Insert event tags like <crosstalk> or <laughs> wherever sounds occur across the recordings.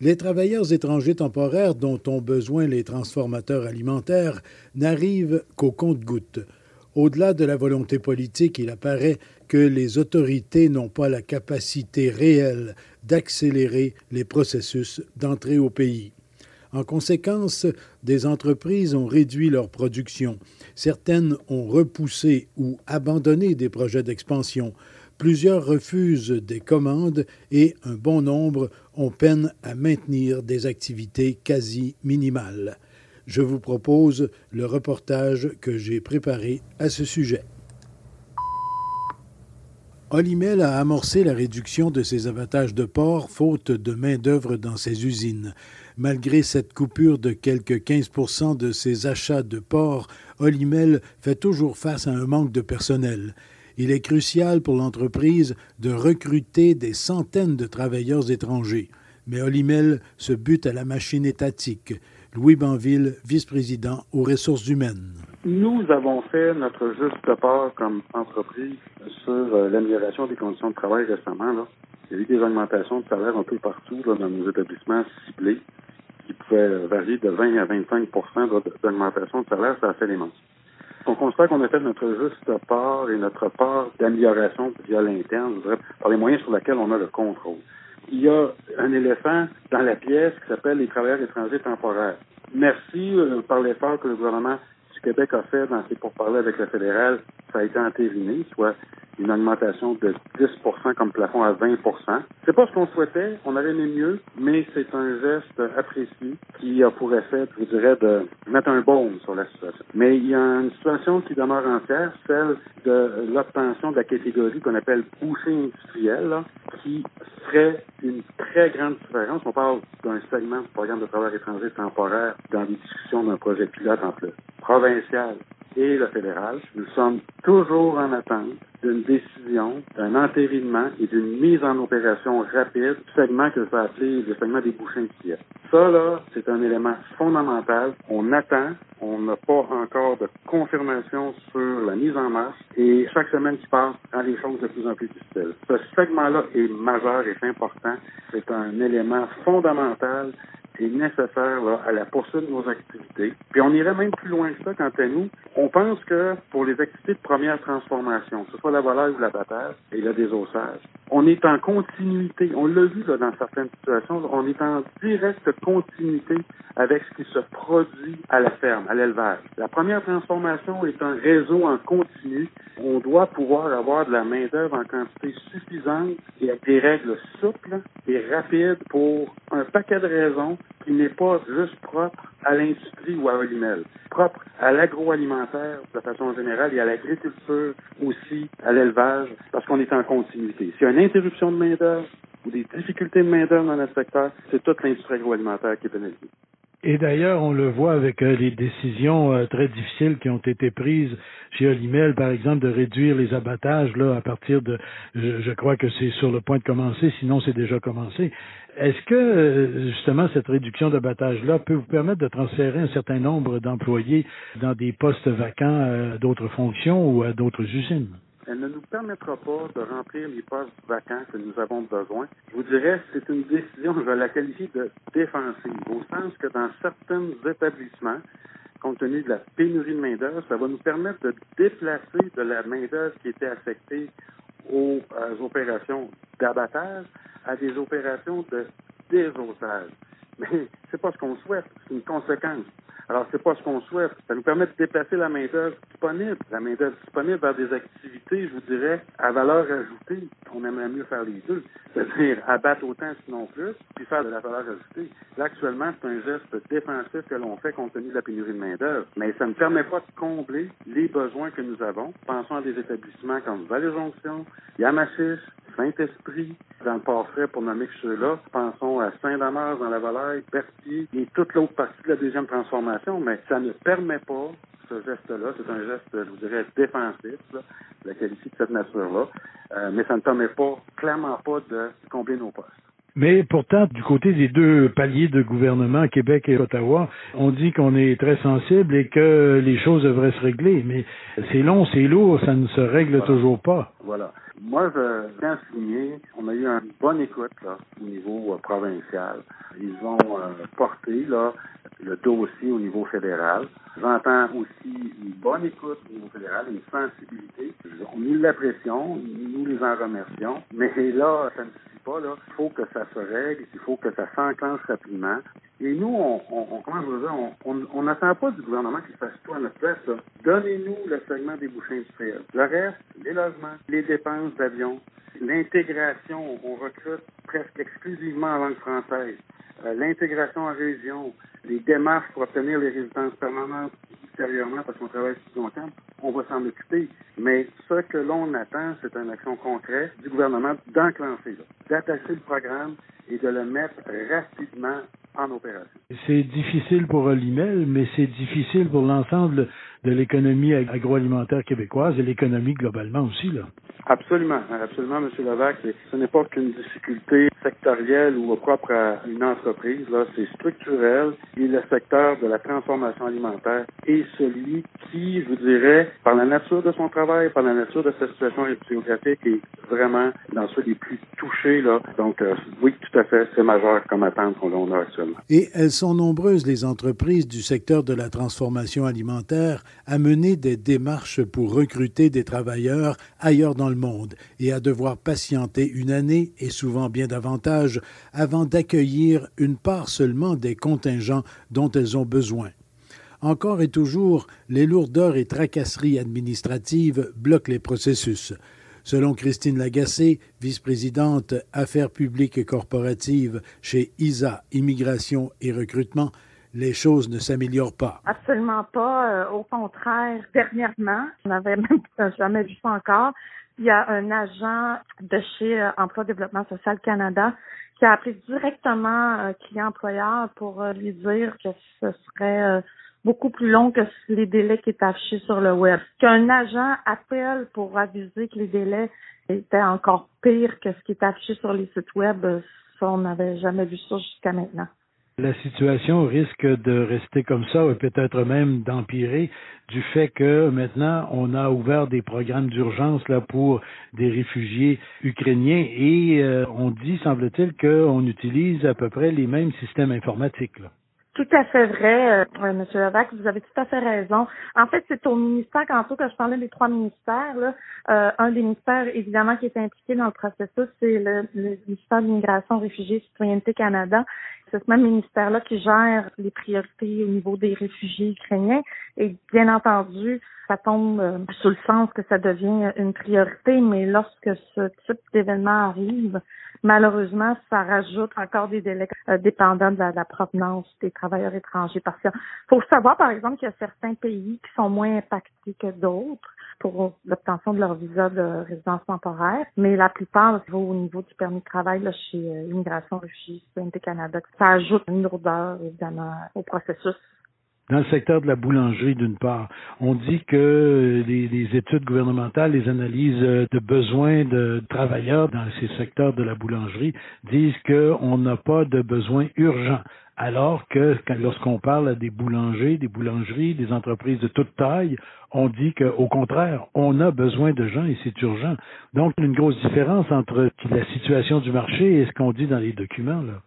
les travailleurs étrangers temporaires dont ont besoin les transformateurs alimentaires n'arrivent qu'au compte-gouttes. Au-delà de la volonté politique, il apparaît que les autorités n'ont pas la capacité réelle d'accélérer les processus d'entrée au pays. En conséquence, des entreprises ont réduit leur production. Certaines ont repoussé ou abandonné des projets d'expansion. Plusieurs refusent des commandes et un bon nombre ont peine à maintenir des activités quasi minimales. Je vous propose le reportage que j'ai préparé à ce sujet. Olimel a amorcé la réduction de ses abattages de porc faute de main-d'œuvre dans ses usines. Malgré cette coupure de quelques 15 de ses achats de porc, Olimel fait toujours face à un manque de personnel il est crucial pour l'entreprise de recruter des centaines de travailleurs étrangers. Mais Olimel se bute à la machine étatique. Louis Banville, vice-président aux ressources humaines. Nous avons fait notre juste part comme entreprise sur euh, l'amélioration des conditions de travail récemment. Il y a eu des augmentations de salaire un peu partout dans nos établissements ciblés qui pouvaient varier de 20 à 25% d'augmentation de salaire. Ça a fait les manches. On constate qu'on a fait notre juste part et notre part d'amélioration via l'interne, par les moyens sur lesquels on a le contrôle. Il y a un éléphant dans la pièce qui s'appelle les travailleurs étrangers temporaires. Merci euh, par l'effort que le gouvernement du Québec a fait dans ses pourparlers avec le fédéral, ça a été entériné, soit une augmentation de 10% comme plafond à 20% C'est pas ce qu'on souhaitait, on aurait aimé mieux, mais c'est un geste apprécié qui a pour effet, je dirais, de mettre un baume sur la situation. Mais il y a une situation qui demeure entière, celle de l'obtention de la catégorie qu'on appelle boucher industriel, qui ferait une très grande différence. On parle d'un segment du programme de travail étranger temporaire dans les discussions d'un projet pilote entre le provincial et le fédéral. Nous sommes toujours en attente d'une décision, d'un entérinement et d'une mise en opération rapide du segment que ça appelé le segment des bouchins de Ça, là, c'est un élément fondamental. On attend. On n'a pas encore de confirmation sur la mise en marche et chaque semaine qui passe rend les choses de plus en plus difficiles. Ce segment-là est majeur et important. C'est un élément fondamental est nécessaire à la poursuite de nos activités. Puis on irait même plus loin que ça quant à nous. On pense que pour les activités de première transformation, que ce soit la volaille ou l'abattage et le désossage, on est en continuité. On l'a vu là, dans certaines situations, on est en directe continuité avec ce qui se produit à la ferme, à l'élevage. La première transformation est un réseau en continu. On doit pouvoir avoir de la main-d'œuvre en quantité suffisante et avec des règles souples et rapides pour un paquet de raisons qui n'est pas juste propre à l'industrie ou à Olimel, propre à l'agroalimentaire de façon générale et à l'agriculture aussi, à l'élevage, parce qu'on est en continuité. S'il y a une interruption de main-d'œuvre ou des difficultés de main-d'œuvre dans notre secteur, c'est toute l'industrie agroalimentaire qui est pénalisée. Et d'ailleurs, on le voit avec euh, les décisions euh, très difficiles qui ont été prises chez Olimel, par exemple, de réduire les abattages là à partir de, je, crois que c'est sur le point de commencer, sinon c'est déjà commencé. Est-ce que euh, justement cette réduction d'abattage-là peut vous permettre de transférer un certain nombre d'employés dans des postes vacants d'autres fonctions ou à d'autres usines? Elle ne nous permettra pas de remplir les postes vacants que nous avons besoin. Je vous dirais, c'est une décision, je la qualifier de défensive, au sens que dans certains établissements, compte tenu de la pénurie de main-d'œuvre, ça va nous permettre de déplacer de la main-d'œuvre qui était affectée aux, euh, opérations d'abattage à des opérations de désossage. Mais c'est pas ce qu'on souhaite, c'est une conséquence. Alors, c'est pas ce qu'on souhaite. Ça nous permet de déplacer la main-d'œuvre disponible, la main-d'œuvre disponible vers des activités, je vous dirais, à valeur ajoutée. On aimerait mieux faire les deux. C'est-à-dire abattre autant sinon plus, puis faire de la valeur ajoutée. Là, actuellement, c'est un geste défensif que l'on fait compte tenu de la pénurie de main-d'œuvre. Mais ça ne permet pas de combler les besoins que nous avons. Pensons à des établissements comme Vallée-Jonction, Yamachiche, Saint-Esprit, dans le Port-Frais, pour nommer ceux-là. Pensons à Saint-Damas, dans la Vallée, Berthier et toute l'autre partie de la deuxième transformation, mais ça ne permet pas ce geste-là. C'est un geste, je vous dirais, défensif, là, la qualifier de cette nature-là. Euh, mais ça ne permet pas, clairement pas, de combler nos postes. Mais pourtant, du côté des deux paliers de gouvernement, Québec et Ottawa, on dit qu'on est très sensible et que les choses devraient se régler. Mais c'est long, c'est lourd, ça ne se règle toujours pas. Voilà. Moi, je tiens à souligner, on a eu une bonne écoute là, au niveau euh, provincial. Ils ont euh, porté là, le dossier au niveau fédéral. J'entends aussi une bonne écoute au niveau fédéral, une sensibilité. On nous l'apprécions, nous les en remercions. Mais là, ça ne Il faut que ça se règle, il faut que ça s'enclenche rapidement. Et nous, on, on, on n'attend pas du gouvernement qu'il fasse tout à notre place. Donnez-nous le segment des bouchées industrielles. Le reste, les logements, les dépenses d'avion, l'intégration, on recrute presque exclusivement en langue française, euh, l'intégration en région, les démarches pour obtenir les résidences permanentes ultérieurement parce qu'on travaille sur longtemps, on va s'en occuper. Mais ce que l'on attend, c'est une action concrète du gouvernement d'enclencher, d'attacher le programme et de le mettre rapidement en opération. C'est difficile pour Olimel, mais c'est difficile pour l'ensemble de l'économie agroalimentaire québécoise et l'économie globalement aussi, là. Absolument, absolument, M. Levac. Ce n'est pas qu'une difficulté sectorielle ou propre à une entreprise, là, c'est structurel et le secteur de la transformation alimentaire est celui qui, je dirais, par la nature de son travail, par la nature de sa situation géographique, est vraiment dans ceux les plus touchés, là. Donc, euh, oui, tout à fait, c'est majeur comme attente qu'on a actuellement. Et elles sont nombreuses, les entreprises du secteur de la transformation alimentaire, à mener des démarches pour recruter des travailleurs ailleurs dans le monde et à devoir patienter une année et souvent bien davantage avant d'accueillir une part seulement des contingents dont elles ont besoin. Encore et toujours, les lourdeurs et tracasseries administratives bloquent les processus. Selon Christine Lagacé, vice-présidente Affaires publiques et corporatives chez ISA Immigration et Recrutement, les choses ne s'améliorent pas. Absolument pas. Euh, au contraire, dernièrement, je n'avais même <laughs> jamais vu ça encore. Il y a un agent de chez euh, Emploi Développement Social Canada qui a appelé directement un client employeur pour euh, lui dire que ce serait beaucoup plus long que les délais qui étaient affichés sur le web. Qu'un agent appelle pour aviser que les délais étaient encore pires que ce qui est affiché sur les sites web, ça, on n'avait jamais vu ça jusqu'à maintenant. La situation risque de rester comme ça et peut-être même d'empirer du fait que maintenant on a ouvert des programmes d'urgence là pour des réfugiés ukrainiens et euh, on dit semble-t-il qu'on utilise à peu près les mêmes systèmes informatiques. Tout à fait vrai, euh, Monsieur Levac, vous avez tout à fait raison. En fait, c'est au ministère, quand que je parlais des trois ministères, euh, un des ministères, évidemment, qui est impliqué dans le processus, c'est le, ministère de l'immigration, réfugiés, citoyenneté Canada. C'est ce même ministère-là qui gère les priorités au niveau des réfugiés ukrainiens. Et bien entendu, ça tombe euh, sous le sens que ça devient une priorité, mais lorsque ce type d'événement arrive, malheureusement, ça rajoute encore des délais euh, dépendant de la, provenance des travailleurs étrangers. Parce qu'il faut savoir, par exemple, qu'il y a certains pays qui sont moins impactés que d'autres pour l'obtention de leur visa de résidence temporaire, mais la plupart, au niveau du permis de travail là, chez euh, Immigration Réfugiés CNT Canada, ça ajoute une lourdeur, évidemment, au processus dans le secteur de la boulangerie, d'une part, on dit que les, études gouvernementales, les analyses de besoins de travailleurs dans ces secteurs de la boulangerie disent qu'on n'a pas de besoins urgents. Alors que lorsqu'on parle des boulangers, des boulangeries, des entreprises de toute taille, on dit qu'au contraire, on a besoin de gens et c'est urgent. Donc, une grosse différence entre la situation du marché et ce qu'on dit dans les documents. Là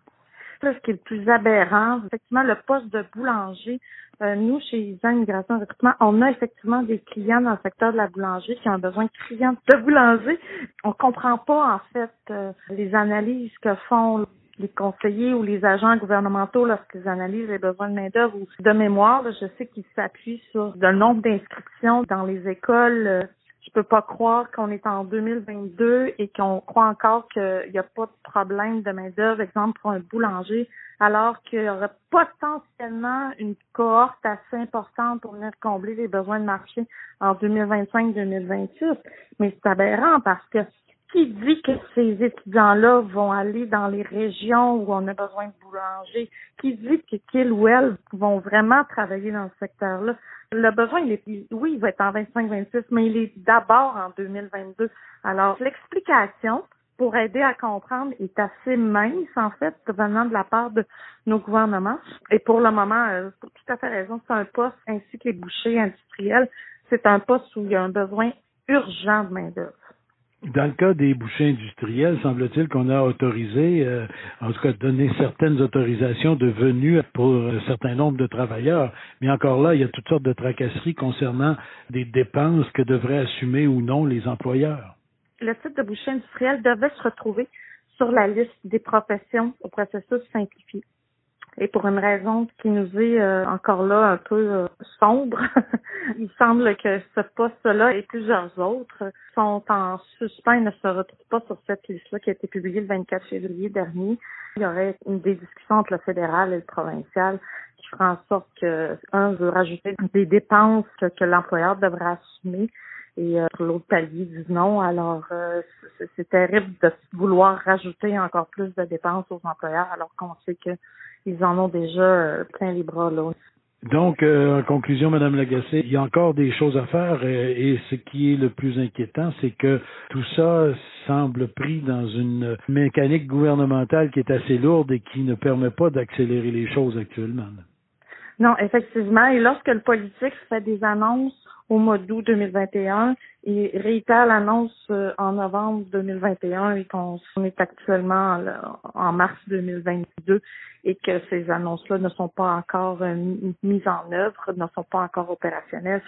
ce qui est le plus aberrant, effectivement, le poste de boulanger. Euh, nous, chez ISA Immigration Recrutement, on a effectivement des clients dans le secteur de la boulangerie qui ont besoin criant de boulanger. On comprend pas, en fait, euh, les analyses que font les conseillers ou les agents gouvernementaux lorsqu'ils analysent les besoins de main-d'œuvre ou de mémoire, je sais qu'ils s'appuient sur le nombre d'inscriptions dans les écoles. Je peux pas croire qu'on est en 2022 et qu'on croit encore qu'il n'y a pas de problème de main-d'œuvre, exemple pour un boulanger, alors qu'il y aurait potentiellement une cohorte assez importante pour venir combler les besoins de marché en 2025-2026. Mais c'est aberrant parce que qui dit que ces étudiants-là vont aller dans les régions où on a besoin de boulangers? Qui dit que qu'ils ou elles vont vraiment travailler dans ce secteur-là? Le besoin, il est, oui, il va être en 25-26, mais il est d'abord en 2022. Alors, l'explication pour aider à comprendre est assez mince, en fait, venant de la part de nos gouvernements. Et pour le moment, euh, tout à fait raison, c'est un poste, ainsi que les bouchers industriels, c'est un poste où il y a un besoin urgent de main-d'œuvre. Dans le cas des bouchers industriels, semble-t-il qu'on a autorisé, euh, en tout cas donné certaines autorisations de venue pour un certain nombre de travailleurs. Mais encore là, il y a toutes sortes de tracasseries concernant des dépenses que devraient assumer ou non les employeurs. Le site de boucher industriel devait se retrouver sur la liste des professions au processus simplifié. Et pour une raison qui nous est euh, encore là un peu euh, sombre, <laughs> il semble que ce poste-là et plusieurs autres sont en suspens et ne se retrouvent pas sur cette liste-là qui a été publiée le 24 février dernier. Il y aurait une des discussions entre le fédéral et le provincial qui fera en sorte que un veut rajouter des dépenses que l'employeur devrait assumer et euh, l'autre palier dit non. Alors, euh, c'est terrible de vouloir rajouter encore plus de dépenses aux employeurs alors qu'on sait que ils en ont déjà euh, plein les bras là. Donc, euh, en conclusion, Madame Lagacé, il y a encore des choses à faire euh, et ce qui est le plus inquiétant, c'est que tout ça semble pris dans une mécanique gouvernementale qui est assez lourde et qui ne permet pas d'accélérer les choses actuellement. Non, effectivement. Et lorsque le politique fait des annonces au mois d'août 2021 et réitère l'annonce euh, en novembre 2021 et qu'on est actuellement en mars 2022 et que ces annonces-là ne sont pas encore euh, mises en œuvre, ne sont pas encore opérationnelles.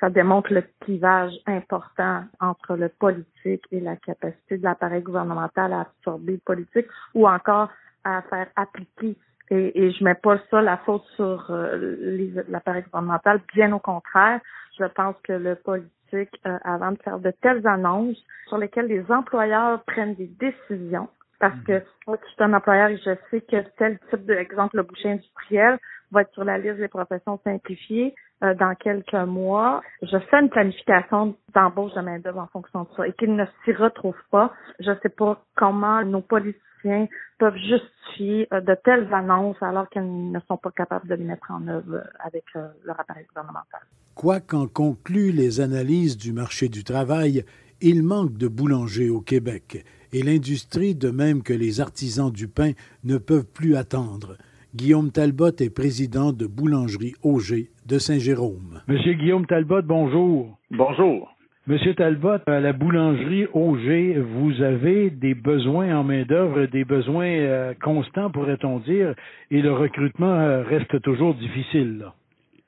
Ça démontre le clivage important entre le politique et la capacité de l'appareil gouvernemental à absorber le politique ou encore à faire appliquer et, et je mets pas ça la faute sur euh, l'appareil gouvernemental, bien au contraire. Je pense que le politique, euh, avant de faire de telles annonces sur lesquelles les employeurs prennent des décisions, parce que mhm. moi, je suis un employeur et je sais que tel type d'exemple, le boucher industriel, va être sur la liste des professions simplifiées euh, dans quelques mois. Je fais une planification d'embauche de main-d'œuvre en fonction de ça et qu'il ne s'y retrouve pas. Je ne sais pas comment nos politiciens peuvent justifier euh, de telles annonces alors qu'ils ne sont pas capables de les mettre en œuvre avec leur appareil gouvernemental. Quoi qu'en concluent les analyses du marché du travail, il manque de boulangers au Québec et l'industrie, de même que les artisans du pain, ne peuvent plus attendre. Guillaume Talbot est président de Boulangerie Auger de Saint-Jérôme. Monsieur Guillaume Talbot, bonjour. Bonjour. Monsieur Talbot, à la boulangerie Auger, vous avez des besoins en main-d'œuvre, des besoins euh, constants, pourrait-on dire, et le recrutement euh, reste toujours difficile. Là.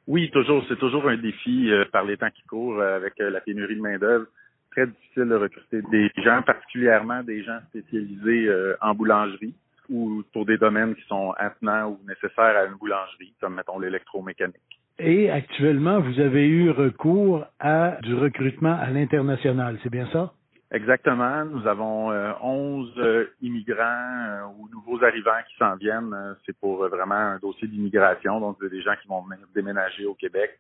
Oui, toujours. C'est toujours un défi euh, par les temps qui courent euh, avec euh, la pénurie de main-d'œuvre. Très difficile de recruter des gens, particulièrement des gens spécialisés en boulangerie ou pour des domaines qui sont attenants ou nécessaires à une boulangerie, comme mettons l'électromécanique. Et actuellement, vous avez eu recours à du recrutement à l'international, c'est bien ça? Exactement. Nous avons euh, 11 euh, immigrants euh, ou nouveaux arrivants qui s'en viennent. Euh, c'est pour vraiment un dossier d'immigration. Donc, des gens qui vont venir déménager au Québec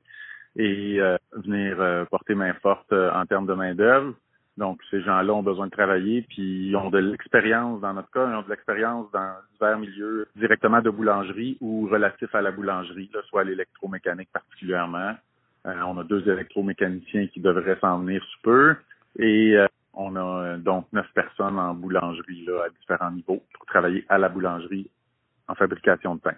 et venir porter main forte en termes de main-d'œuvre. Donc, ces gens-là ont besoin de travailler, puis ils ont de l'expérience, dans notre cas, ils ont de l'expérience dans divers milieux directement de boulangerie ou relatifs à la boulangerie, là, soit l'électromécanique particulièrement. on a deux électromécaniciens qui devraient s'en venir sous peu. Et on a euh, donc neuf personnes en boulangerie là, à différents niveaux pour travailler à la boulangerie en fabrication de pain.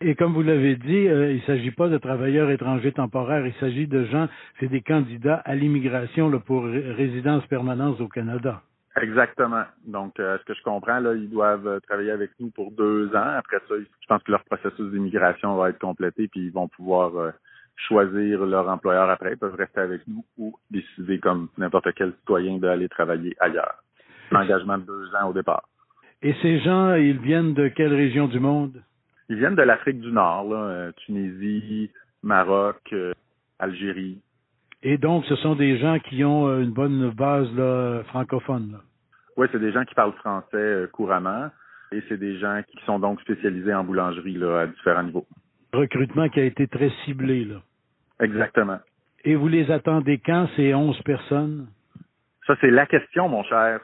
Et comme vous l'avez dit, euh, il ne s'agit pas de travailleurs étrangers temporaires, il s'agit de gens, c'est des candidats à l'immigration pour résidence permanente au Canada. Exactement. Donc, euh, ce que je comprends, là, ils doivent travailler avec nous pour deux ans. Après ça, je pense que leur processus d'immigration va être complété, puis ils vont pouvoir choisir leur employeur après, ils peuvent rester avec nous ou décider comme n'importe quel citoyen d'aller travailler ailleurs. L'engagement de deux ans au départ. Et ces gens, ils viennent de quelle région du monde? Ils viennent de l'Afrique du Nord, là, Tunisie, Maroc, Algérie. Et donc, ce sont des gens qui ont une bonne base là, francophone. Là. Oui, c'est des gens qui parlent français couramment et c'est des gens qui sont donc spécialisés en boulangerie là, à différents niveaux. Recrutement qui a été très ciblé, là. Exactement. Et vous les attendez quand, ces 11 personnes? Ça, c'est la question, mon cher.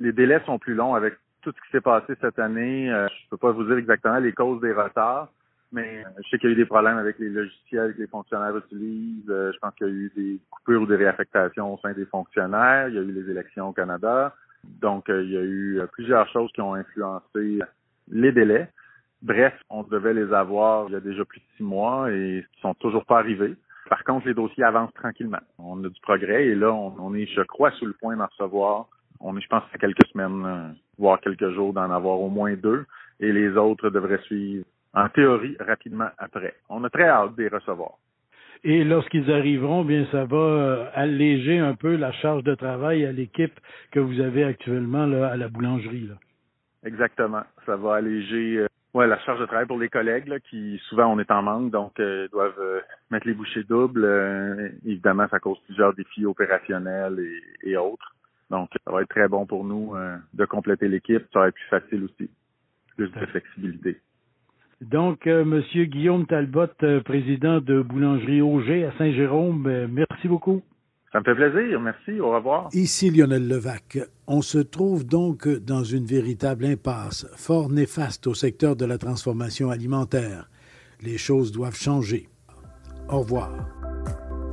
Les délais sont plus longs avec tout ce qui s'est passé cette année. Euh, je peux pas vous dire exactement les causes des retards, mais je sais qu'il y a eu des problèmes avec les logiciels que les fonctionnaires utilisent. Euh, je pense qu'il y a eu des coupures ou des réaffectations au sein des fonctionnaires. Il y a eu les élections au Canada. Donc, euh, il y a eu plusieurs choses qui ont influencé les délais. Bref, on devait les avoir il y a déjà plus de six mois et ils sont toujours pas arrivés. Par contre, les dossiers avancent tranquillement. On a du progrès et là, on, est, je crois, sous le point d'en recevoir. On est, je pense, à quelques semaines, euh, voire quelques jours d'en avoir au moins deux. Et les autres devraient suivre, en théorie, rapidement après. On a très hâte de les recevoir. Et lorsqu'ils arriveront, bien, ça va euh, alléger un peu la charge de travail à l'équipe que vous avez actuellement là, à la boulangerie. Là. Exactement. Ça va alléger euh, Ouais, la charge de travail pour les collègues, là, qui souvent on est en manque, donc euh, doivent euh, mettre les bouchées doubles. Évidemment, ça cause plusieurs défis opérationnels et, autres. Donc, ça va être très bon pour nous de compléter l'équipe. Ça va être plus facile aussi. Plus de flexibilité. Donc, Monsieur Guillaume Talbot, président de Boulangerie Auger à Saint-Jérôme, merci beaucoup. Ça me fait plaisir, merci, au revoir. Ici Lionel Levac. On se trouve donc dans une véritable impasse, fort néfaste au secteur de la transformation alimentaire. Les choses doivent changer. Au revoir.